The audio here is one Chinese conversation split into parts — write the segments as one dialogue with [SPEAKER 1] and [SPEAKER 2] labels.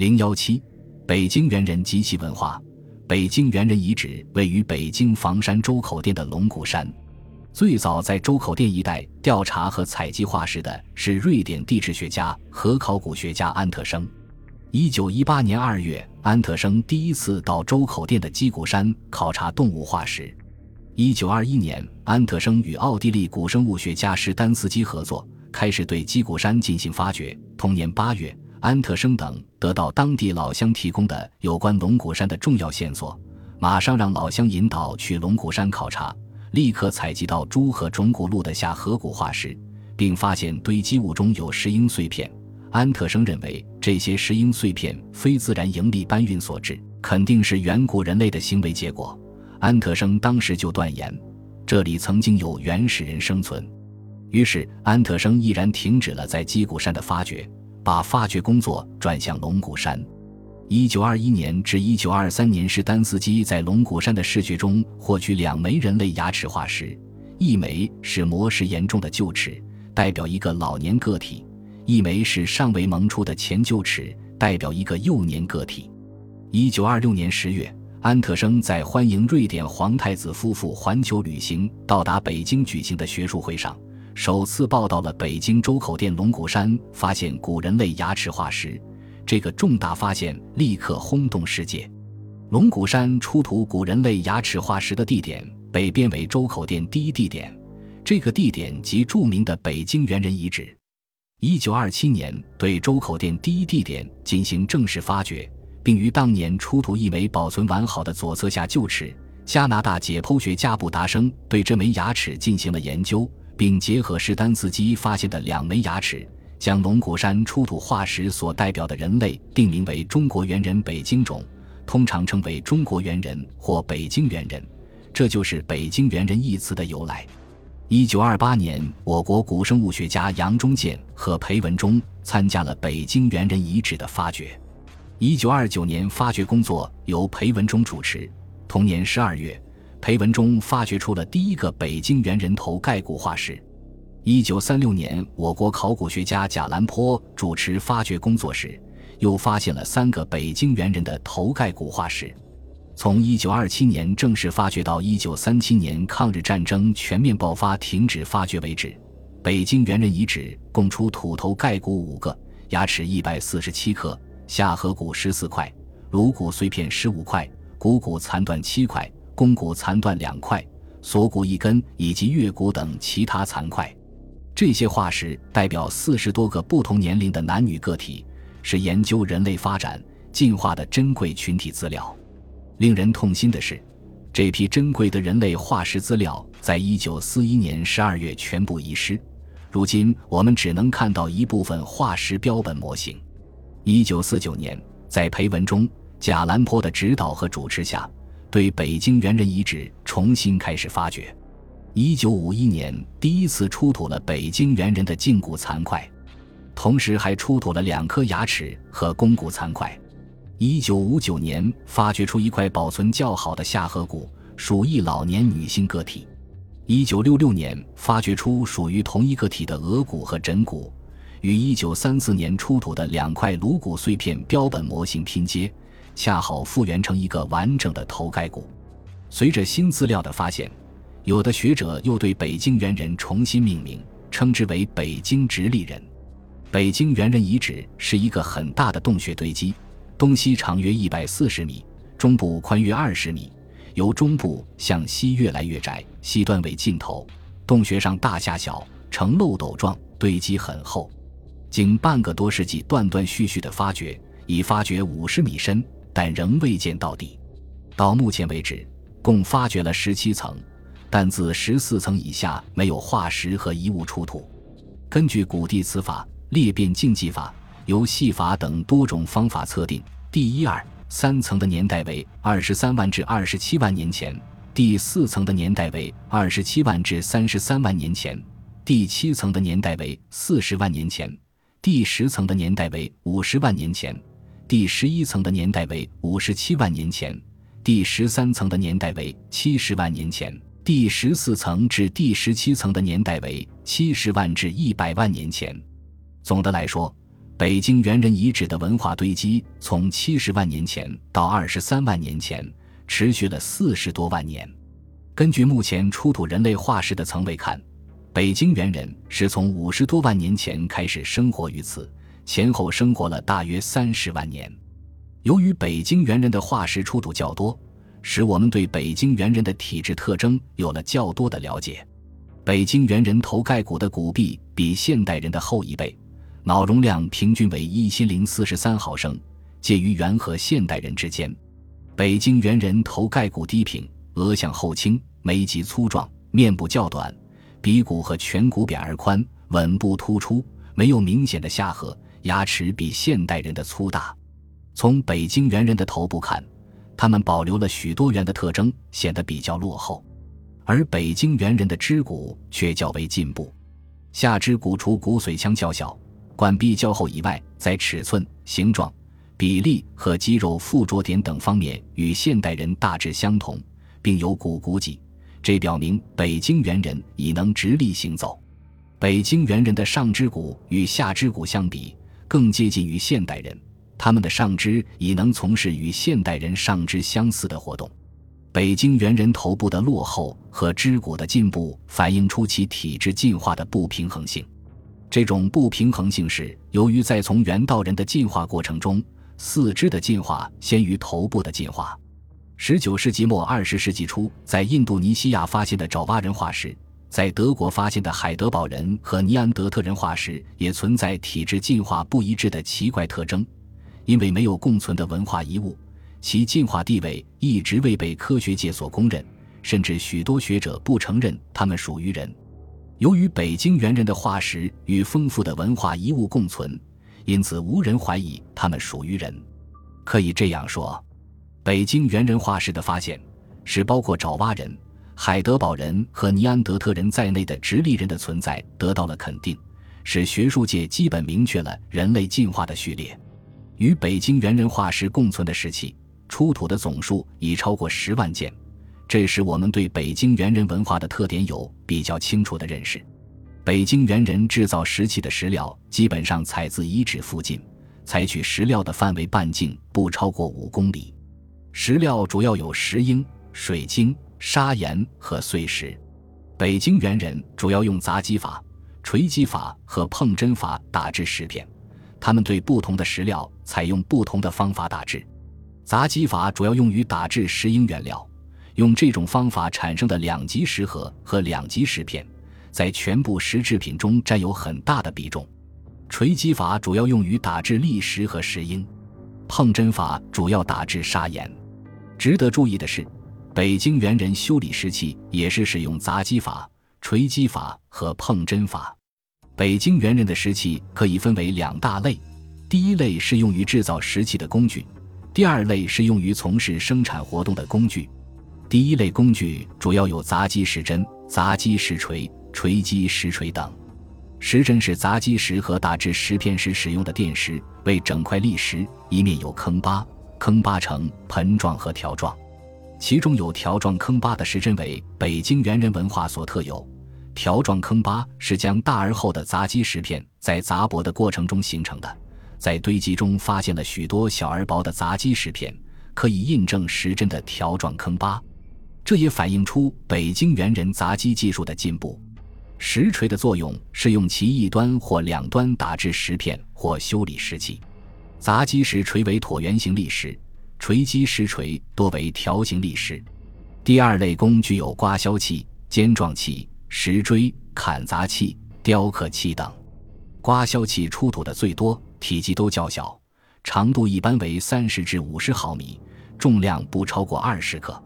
[SPEAKER 1] 零幺七，北京猿人及其文化。北京猿人遗址位于北京房山周口店的龙骨山。最早在周口店一带调查和采集化石的是瑞典地质学家和考古学家安特生。一九一八年二月，安特生第一次到周口店的鸡骨山考察动物化石。一九二一年，安特生与奥地利古生物学家施丹斯基合作，开始对鸡骨山进行发掘。同年八月，安特生等得到当地老乡提供的有关龙骨山的重要线索，马上让老乡引导去龙骨山考察。立刻采集到猪和种骨鹿的下颌骨化石，并发现堆积物中有石英碎片。安特生认为这些石英碎片非自然应力搬运所致，肯定是远古人类的行为结果。安特生当时就断言，这里曾经有原始人生存。于是安特生毅然停止了在鸡骨山的发掘，把发掘工作转向龙骨山。一九二一年至一九二三年，是丹斯基在龙骨山的试掘中获取两枚人类牙齿化石，一枚是磨蚀严重的臼齿，代表一个老年个体；一枚是尚未萌出的前臼齿，代表一个幼年个体。一九二六年十月，安特生在欢迎瑞典皇太子夫妇环球旅行到达北京举行的学术会上，首次报道了北京周口店龙骨山发现古人类牙齿化石。这个重大发现立刻轰动世界。龙骨山出土古人类牙齿化石的地点被编为周口店第一地点，这个地点即著名的北京猿人遗址。一九二七年，对周口店第一地点进行正式发掘，并于当年出土一枚保存完好的左侧下臼齿。加拿大解剖学家布达生对这枚牙齿进行了研究，并结合施丹斯基发现的两枚牙齿。将龙骨山出土化石所代表的人类定名为中国猿人北京种，通常称为中国猿人或北京猿人，这就是北京猿人一词的由来。一九二八年，我国古生物学家杨忠建和裴文中参加了北京猿人遗址的发掘。一九二九年，发掘工作由裴文中主持。同年十二月，裴文中发掘出了第一个北京猿人头盖骨化石。一九三六年，我国考古学家贾兰坡主持发掘工作时，又发现了三个北京猿人的头盖骨化石。从一九二七年正式发掘到一九三七年抗日战争全面爆发停止发掘为止，北京猿人遗址共出土头盖骨五个，牙齿一百四十七颗，下颌骨十四块，颅骨碎片十五块，股骨残断七块，肱骨残断两块，锁骨一根，以及月骨等其他残块。这些化石代表四十多个不同年龄的男女个体，是研究人类发展进化的珍贵群体资料。令人痛心的是，这批珍贵的人类化石资料在一九四一年十二月全部遗失。如今，我们只能看到一部分化石标本模型。一九四九年，在裴文中、贾兰坡的指导和主持下，对北京猿人遗址重新开始发掘。一九五一年，第一次出土了北京猿人的胫骨残块，同时还出土了两颗牙齿和肱骨残块。一九五九年，发掘出一块保存较好的下颌骨，属一老年女性个体。一九六六年，发掘出属于同一个体的额骨和枕骨，与一九三四年出土的两块颅骨碎片标本模型拼接，恰好复原成一个完整的头盖骨。随着新资料的发现。有的学者又对北京猿人重新命名，称之为北京直立人。北京猿人遗址是一个很大的洞穴堆积，东西长约一百四十米，中部宽约二十米，由中部向西越来越窄，西端为尽头。洞穴上大下小，呈漏斗状，堆积很厚。经半个多世纪断断续续的发掘，已发掘五十米深，但仍未见到底。到目前为止，共发掘了十七层。但自十四层以下没有化石和遗物出土。根据古地磁法、裂变竞技法、游戏法等多种方法测定，第一、二、三层的年代为二十三万至二十七万年前；第四层的年代为二十七万至三十三万年前；第七层的年代为四十万年前；第十层的年代为五十万年前；第十一层的年代为五十七万年前；第十三层的年代为七十万年前。第十四层至第十七层的年代为七十万至一百万年前。总的来说，北京猿人遗址的文化堆积从七十万年前到二十三万年前，持续了四十多万年。根据目前出土人类化石的层位看，北京猿人是从五十多万年前开始生活于此，前后生活了大约三十万年。由于北京猿人的化石出土较多，使我们对北京猿人的体质特征有了较多的了解。北京猿人头盖骨的骨壁比现代人的厚一倍，脑容量平均为一千零四十三毫升，介于猿和现代人之间。北京猿人头盖骨低平，额向后倾，眉脊粗壮，面部较短，鼻骨和颧骨扁而宽，吻部突出，没有明显的下颌，牙齿比现代人的粗大。从北京猿人的头部看，他们保留了许多猿的特征，显得比较落后。而北京猿人的肢骨却较为进步，下肢骨除骨髓腔较小、管壁较厚以外，在尺寸、形状、比例和肌肉附着点等方面与现代人大致相同，并有骨骨脊，这表明北京猿人已能直立行走。北京猿人的上肢骨与下肢骨相比，更接近于现代人，他们的上肢已能从事与现代人上肢相似的活动。北京猿人头部的落后和肢骨的进步，反映出其体质进化的不平衡性。这种不平衡性是由于在从猿到人的进化过程中，四肢的进化先于头部的进化。十九世纪末二十世纪初，在印度尼西亚发现的爪哇人化石，在德国发现的海德堡人和尼安德特人化石，也存在体质进化不一致的奇怪特征，因为没有共存的文化遗物。其进化地位一直未被科学界所公认，甚至许多学者不承认他们属于人。由于北京猿人的化石与丰富的文化遗物共存，因此无人怀疑他们属于人。可以这样说，北京猿人化石的发现，使包括爪哇人、海德堡人和尼安德特人在内的直立人的存在得到了肯定，使学术界基本明确了人类进化的序列。与北京猿人化石共存的时期。出土的总数已超过十万件，这使我们对北京猿人文化的特点有比较清楚的认识。北京猿人制造石器的石料基本上采自遗址附近，采取石料的范围半径不超过五公里。石料主要有石英、水晶、砂岩和碎石。北京猿人主要用砸击法、锤击法和碰针法打制石片，他们对不同的石料采用不同的方法打制。砸击法主要用于打制石英原料，用这种方法产生的两级石盒和两级石片，在全部石制品中占有很大的比重。锤击法主要用于打制砾石和石英，碰针法主要打制砂岩。值得注意的是，北京猿人修理石器也是使用砸击法、锤击法和碰针法。北京猿人的石器可以分为两大类，第一类是用于制造石器的工具。第二类是用于从事生产活动的工具。第一类工具主要有砸击石针、砸击石锤、锤击石锤等。石针是砸击石和打制石片时使用的垫石，为整块砾石一面有坑疤，坑疤呈盆状和条状。其中有条状坑疤的石针为北京猿人文化所特有。条状坑疤是将大而厚的砸击石片在砸薄的过程中形成的。在堆积中发现了许多小而薄的砸击石片，可以印证石针的条状坑疤。这也反映出北京猿人砸击技术的进步。石锤的作用是用其一端或两端打制石片或修理石器。砸击石锤为椭圆形砾石，锤击石锤多为条形砾石。第二类工具有刮削器、尖状器、石锥、砍砸器、雕刻器等。刮削器出土的最多。体积都较小，长度一般为三十至五十毫米，重量不超过二十克。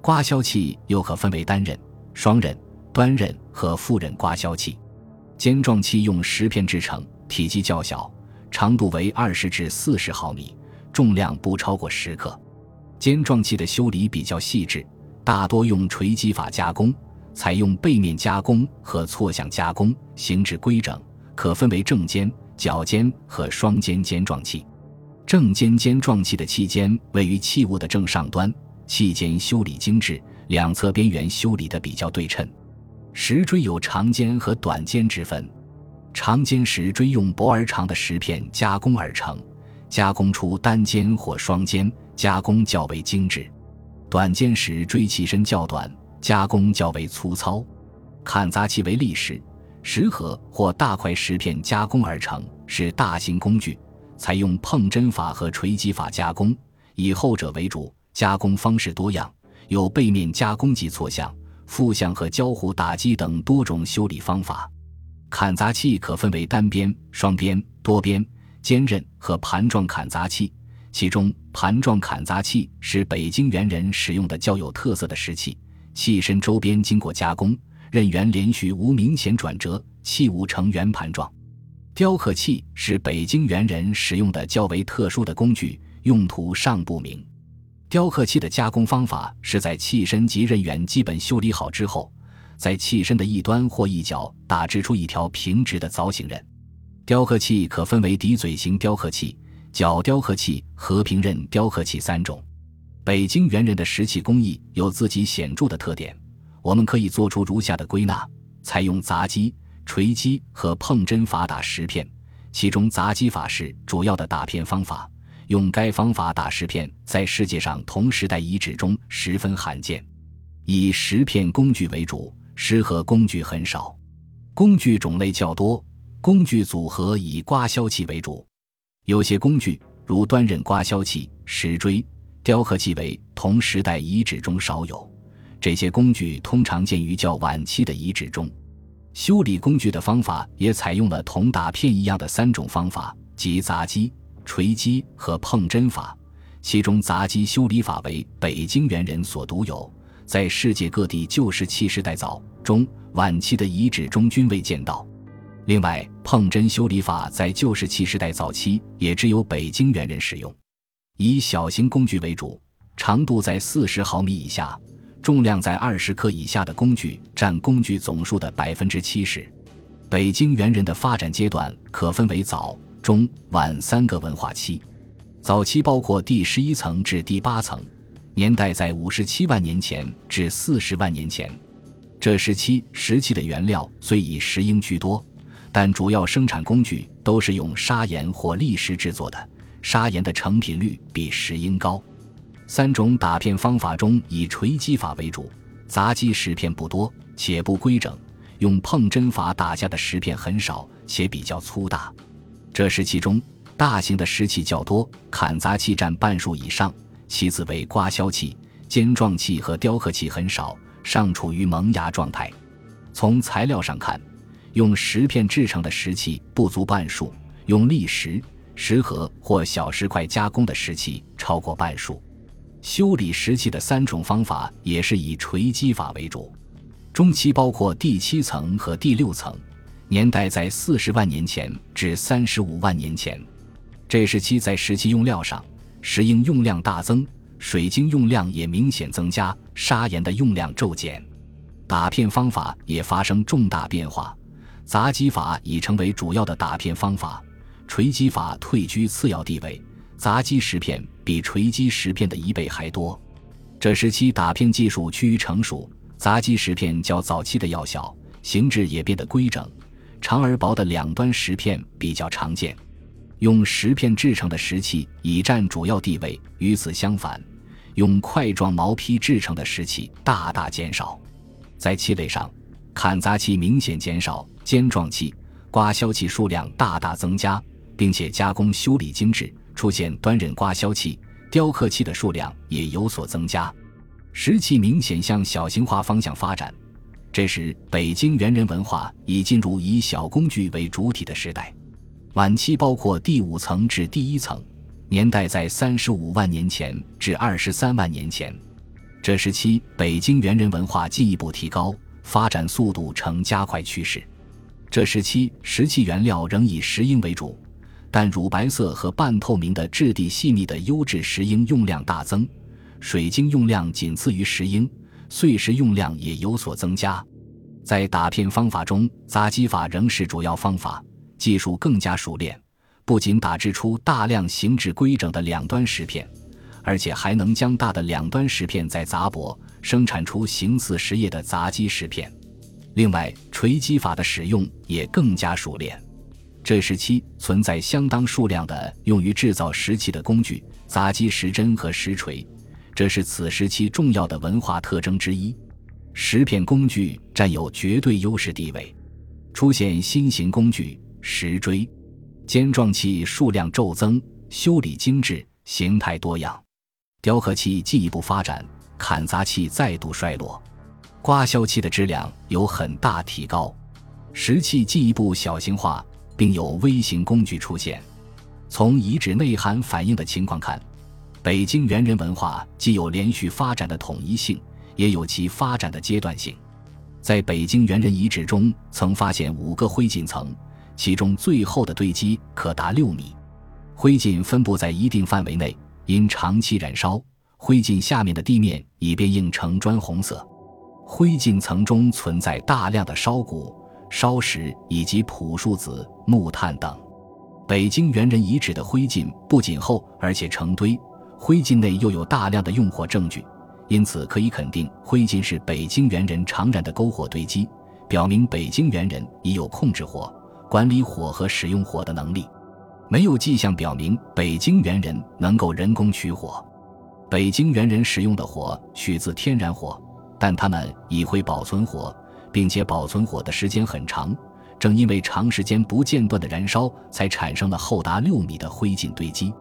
[SPEAKER 1] 刮削器又可分为单刃、双刃、端刃和复刃刮削器。尖状器用石片制成，体积较小，长度为二十至四十毫米，重量不超过十克。尖状器的修理比较细致，大多用锤击法加工，采用背面加工和错向加工，形制规整，可分为正尖。角尖和双尖尖状器，正尖尖状器的器尖位于器物的正上端，器尖修理精致，两侧边缘修理的比较对称。石锥有长尖和短尖之分，长尖石锥用薄而长的石片加工而成，加工出单尖或双尖，加工较为精致；短尖石锥器身较短，加工较为粗糙。砍砸器为砾石、石盒或大块石片加工而成，是大型工具，采用碰针法和锤击法加工，以后者为主。加工方式多样，有背面加工及错向、负向和交互打击等多种修理方法。砍砸器可分为单边、双边、多边、尖刃和盘状砍砸器，其中盘状砍砸器是北京猿人使用的较有特色的石器，器身周边经过加工，刃缘连续无明显转折，器物呈圆盘状。雕刻器是北京猿人使用的较为特殊的工具，用途尚不明。雕刻器的加工方法是在器身及刃缘基本修理好之后，在器身的一端或一角打制出一条平直的凿形刃。雕刻器可分为底嘴型雕刻器、角雕刻器和平刃雕刻器三种。北京猿人的石器工艺有自己显著的特点，我们可以做出如下的归纳：采用砸击、锤击和碰针法打石片，其中砸击法是主要的打片方法。用该方法打石片，在世界上同时代遗址中十分罕见。以石片工具为主，石盒工具很少，工具种类较多。工具组合以刮削器为主，有些工具如端刃刮削器、石锥、雕刻器为同时代遗址中少有。这些工具通常见于较晚期的遗址中。修理工具的方法也采用了同打片一样的三种方法，即砸击。锤击和碰针法，其中砸击修理法为北京猿人所独有，在世界各地旧石器时代早、中、晚期的遗址中均未见到。另外，碰针修理法在旧石器时代早期也只有北京猿人使用。以小型工具为主，长度在四十毫米以下，重量在二十克以下的工具占工具总数的百分之七十。北京猿人的发展阶段可分为早。中晚三个文化期，早期包括第十一层至第八层，年代在五十七万年前至四十万年前。这时期石器的原料虽以石英居多，但主要生产工具都是用砂岩或砾石制作的，砂岩的成品率比石英高。三种打片方法中，以锤击法为主，砸击石片不多，且不规整；用碰针法打下的石片很少，且比较粗大。这时期中，大型的石器较多，砍砸器占半数以上，其次为刮削器、尖状器和雕刻器很少，尚处于萌芽状态。从材料上看，用石片制成的石器不足半数，用砾石、石盒或小石块加工的石器超过半数。修理石器的三种方法也是以锤击法为主，中期包括第七层和第六层。年代在四十万年前至三十五万年前，这时期在石器用料上，石英用量大增，水晶用量也明显增加，砂岩的用量骤减，打片方法也发生重大变化，砸击法已成为主要的打片方法，锤击法退居次要地位，砸击石片比锤击石片的一倍还多。这时期打片技术趋于成熟，砸击石片较早期的要小，形制也变得规整。长而薄的两端石片比较常见，用石片制成的石器已占主要地位。与此相反，用块状毛坯制成的石器大大减少。在器类上，砍砸器明显减少，尖状器、刮削器数量大大增加，并且加工修理精致，出现端刃刮削器、雕刻器的数量也有所增加。石器明显向小型化方向发展。这时，北京猿人文化已进入以小工具为主体的时代。晚期包括第五层至第一层，年代在三十五万年前至二十三万年前。这时期，北京猿人文化进一步提高，发展速度呈加快趋势。这时期，石器原料仍以石英为主，但乳白色和半透明的质地细腻的优质石英用量大增，水晶用量仅次于石英。碎石用量也有所增加，在打片方法中，砸击法仍是主要方法，技术更加熟练，不仅打制出大量形制规整的两端石片，而且还能将大的两端石片再砸薄，生产出形似石叶的砸击石片。另外，锤击法的使用也更加熟练。这时期存在相当数量的用于制造石器的工具，砸击石针和石锤，这是此时期重要的文化特征之一。石片工具占有绝对优势地位，出现新型工具石锥，尖状器数量骤增，修理精致，形态多样。雕刻器进一步发展，砍砸器再度衰落，刮削器的质量有很大提高，石器进一步小型化。并有微型工具出现。从遗址内涵反映的情况看，北京猿人文化既有连续发展的统一性，也有其发展的阶段性。在北京猿人遗址中，曾发现五个灰烬层，其中最厚的堆积可达六米。灰烬分布在一定范围内，因长期燃烧，灰烬下面的地面已变硬成砖红色。灰烬层中存在大量的烧骨。烧石以及朴树子、木炭等，北京猿人遗址的灰烬不仅厚，而且成堆，灰烬内又有大量的用火证据，因此可以肯定灰烬是北京猿人常燃的篝火堆积，表明北京猿人已有控制火、管理火和使用火的能力。没有迹象表明北京猿人能够人工取火，北京猿人使用的火取自天然火，但他们已会保存火。并且保存火的时间很长，正因为长时间不间断的燃烧，才产生了厚达六米的灰烬堆积。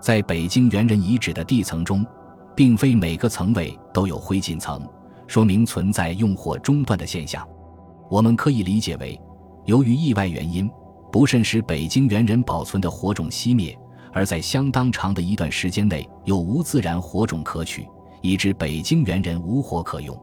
[SPEAKER 1] 在北京猿人遗址的地层中，并非每个层位都有灰烬层，说明存在用火中断的现象。我们可以理解为，由于意外原因，不慎使北京猿人保存的火种熄灭，而在相当长的一段时间内又无自然火种可取，以致北京猿人无火可用。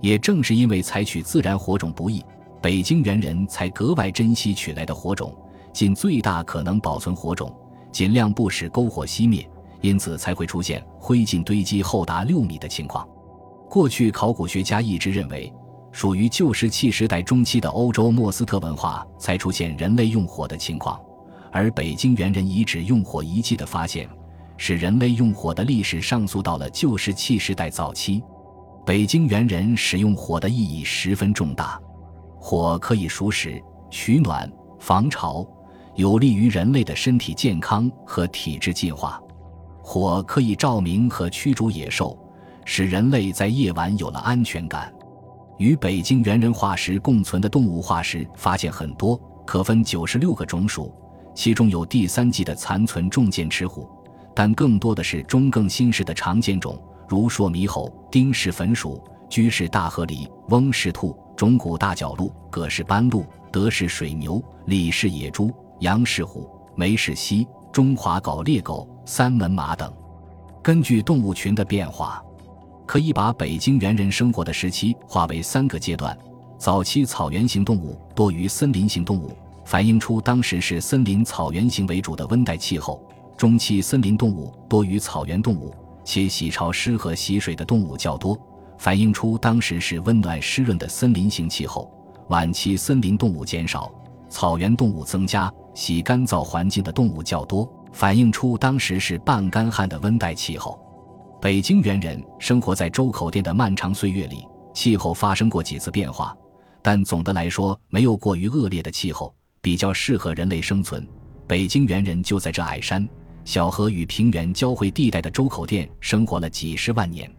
[SPEAKER 1] 也正是因为采取自然火种不易，北京猿人才格外珍惜取来的火种，尽最大可能保存火种，尽量不使篝火熄灭，因此才会出现灰烬堆积厚达六米的情况。过去考古学家一直认为，属于旧石器时代中期的欧洲莫斯特文化才出现人类用火的情况，而北京猿人遗址用火遗迹的发现，使人类用火的历史上溯到了旧石器时代早期。北京猿人使用火的意义十分重大，火可以熟食、取暖、防潮，有利于人类的身体健康和体质进化。火可以照明和驱逐野兽，使人类在夜晚有了安全感。与北京猿人化石共存的动物化石发现很多，可分九十六个种属，其中有第三纪的残存重剑齿虎，但更多的是中更新世的常见种。如硕猕猴、丁氏粉鼠、居氏大河狸、翁氏兔、中古大角鹿、葛氏斑鹿、德氏水牛、李氏野猪、杨氏虎、梅氏犀、中华狗猎狗、三门马等。根据动物群的变化，可以把北京猿人生活的时期划为三个阶段：早期草原型动物多于森林型动物，反映出当时是森林草原型为主的温带气候；中期森林动物多于草原动物。且喜潮湿和喜水的动物较多，反映出当时是温暖湿润的森林型气候。晚期森林动物减少，草原动物增加，喜干燥环境的动物较多，反映出当时是半干旱的温带气候。北京猿人生活在周口店的漫长岁月里，气候发生过几次变化，但总的来说没有过于恶劣的气候，比较适合人类生存。北京猿人就在这矮山。小河与平原交汇地带的周口店生活了几十万年。